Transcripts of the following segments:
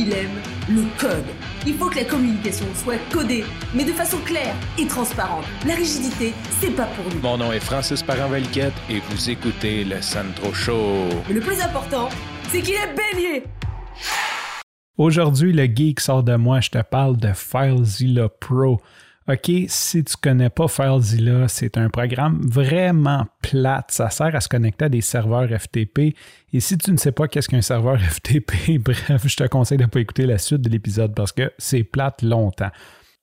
il aime le code. Il faut que la communication soit codée, mais de façon claire et transparente. La rigidité, c'est pas pour nous. Mon nom est Francis Parent-Valquette et vous écoutez le Sandro Show. Mais le plus important, c'est qu'il est bélier. Aujourd'hui, le geek sort de moi, je te parle de FileZilla Pro. OK, si tu connais pas FileZilla, c'est un programme vraiment plate. Ça sert à se connecter à des serveurs FTP. Et si tu ne sais pas qu'est-ce qu'un serveur FTP, bref, je te conseille de ne pas écouter la suite de l'épisode parce que c'est plate longtemps.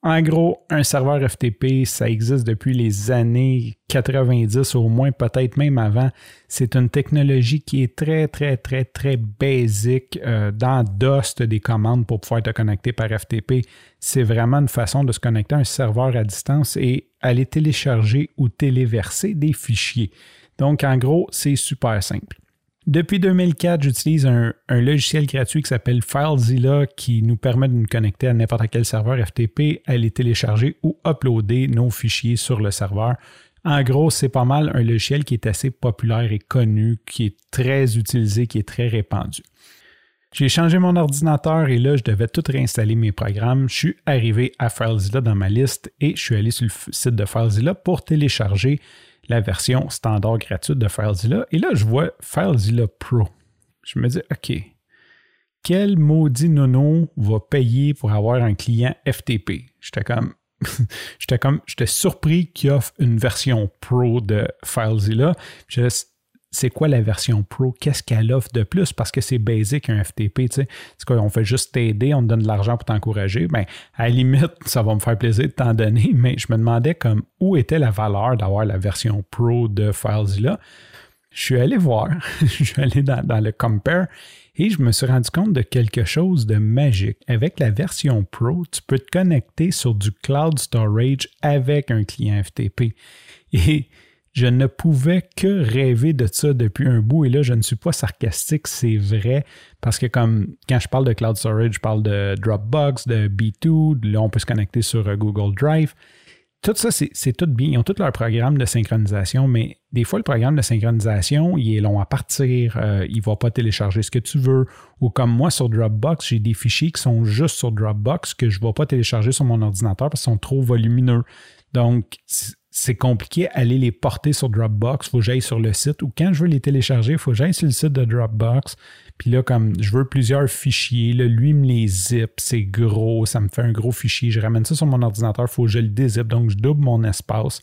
En gros, un serveur FTP, ça existe depuis les années 90 au moins, peut-être même avant. C'est une technologie qui est très, très, très, très basique euh, dans DOS des commandes pour pouvoir te connecter par FTP. C'est vraiment une façon de se connecter à un serveur à distance et aller télécharger ou téléverser des fichiers. Donc, en gros, c'est super simple. Depuis 2004, j'utilise un, logiciel gratuit qui s'appelle FileZilla qui nous permet de nous connecter à n'importe quel serveur FTP, aller télécharger ou uploader nos fichiers sur le serveur. En gros, c'est pas mal un logiciel qui est assez populaire et connu, qui est très utilisé, qui est très répandu. J'ai changé mon ordinateur et là, je devais tout réinstaller mes programmes. Je suis arrivé à FileZilla dans ma liste et je suis allé sur le site de FileZilla pour télécharger la version standard gratuite de FileZilla. Et là, je vois FileZilla Pro. Je me dis, OK, quel maudit nono va payer pour avoir un client FTP? J'étais comme, j'étais comme, j'étais surpris qu'il offre une version Pro de FileZilla. C'est quoi la version Pro, qu'est-ce qu'elle offre de plus, parce que c'est basic un FTP, tu fait juste t'aider, on te donne de l'argent pour t'encourager. Ben, à la limite, ça va me faire plaisir de t'en donner, mais je me demandais comme où était la valeur d'avoir la version Pro de FileZilla. Je suis allé voir, je suis allé dans, dans le Compare et je me suis rendu compte de quelque chose de magique. Avec la version Pro, tu peux te connecter sur du cloud storage avec un client FTP. Et je ne pouvais que rêver de ça depuis un bout. Et là, je ne suis pas sarcastique, c'est vrai. Parce que comme quand je parle de cloud storage, je parle de Dropbox, de B2, là, on peut se connecter sur euh, Google Drive. Tout ça, c'est tout bien. Ils ont tous leur programme de synchronisation, mais des fois, le programme de synchronisation, il est long à partir, euh, il ne va pas télécharger ce que tu veux. Ou comme moi, sur Dropbox, j'ai des fichiers qui sont juste sur Dropbox que je ne vais pas télécharger sur mon ordinateur parce qu'ils sont trop volumineux. Donc, c'est compliqué aller les porter sur Dropbox. Il faut que j'aille sur le site ou quand je veux les télécharger, il faut que j'aille sur le site de Dropbox. Puis là, comme je veux plusieurs fichiers, là, lui me les zip, c'est gros, ça me fait un gros fichier. Je ramène ça sur mon ordinateur, il faut que je le dézip, donc je double mon espace.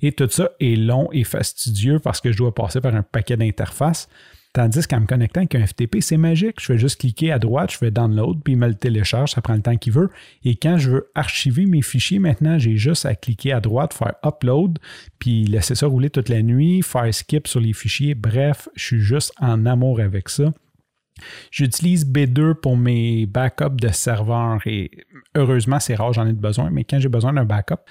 Et tout ça est long et fastidieux parce que je dois passer par un paquet d'interfaces. Tandis qu'en me connectant avec un FTP, c'est magique. Je fais juste cliquer à droite, je fais download, puis il me le télécharge, ça prend le temps qu'il veut. Et quand je veux archiver mes fichiers, maintenant, j'ai juste à cliquer à droite, faire upload, puis laisser ça rouler toute la nuit, faire skip sur les fichiers. Bref, je suis juste en amour avec ça. J'utilise B2 pour mes backups de serveurs et heureusement, c'est rare, j'en ai besoin, mais quand j'ai besoin d'un backup,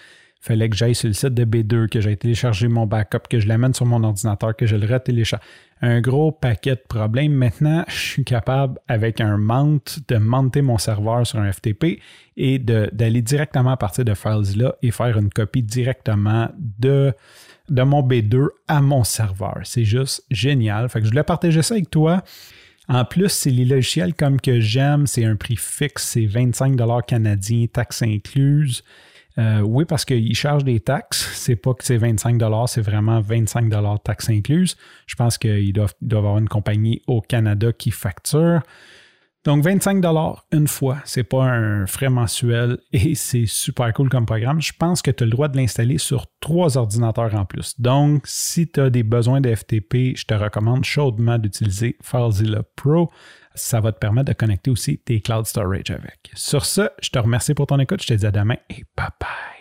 fallait que j'aille sur le site de B2, que j'aille télécharger mon backup, que je l'amène sur mon ordinateur, que je le retélécharge un gros paquet de problèmes. Maintenant, je suis capable, avec un mount, de monter mon serveur sur un FTP et d'aller directement à partir de FileZilla et faire une copie directement de, de mon B2 à mon serveur. C'est juste génial. Fait que je voulais partager ça avec toi. En plus, c'est les logiciels comme que j'aime, c'est un prix fixe, c'est 25 canadiens, taxes incluses. Euh, oui, parce qu'ils chargent des taxes. C'est pas que c'est 25 c'est vraiment 25 taxes incluses. Je pense qu'ils doivent, doivent avoir une compagnie au Canada qui facture. Donc 25 une fois, c'est pas un frais mensuel et c'est super cool comme programme. Je pense que tu as le droit de l'installer sur trois ordinateurs en plus. Donc si tu as des besoins de FTP, je te recommande chaudement d'utiliser FileZilla Pro ça va te permettre de connecter aussi tes cloud storage avec. Sur ce, je te remercie pour ton écoute. Je te dis à demain et bye bye.